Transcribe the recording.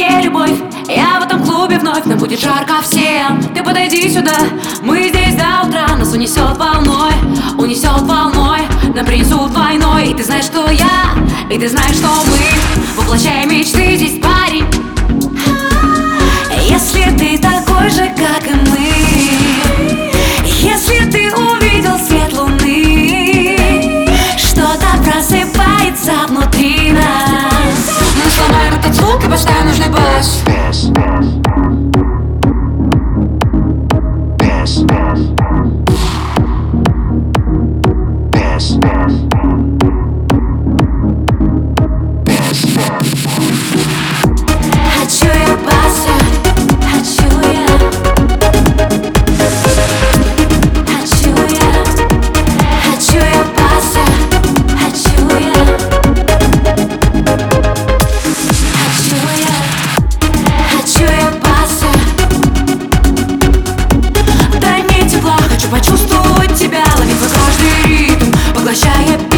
не любовь. Я в этом клубе вновь, нам будет жарко всем. Ты подойди сюда, мы здесь до утра. Нас унесет волной, унесет волной. Нам принесут войной. И ты знаешь, что я, и ты знаешь, что мы. Воплощаем мечты здесь, парень Bass. Bass. Bass. Bass. Bass. Ama şayet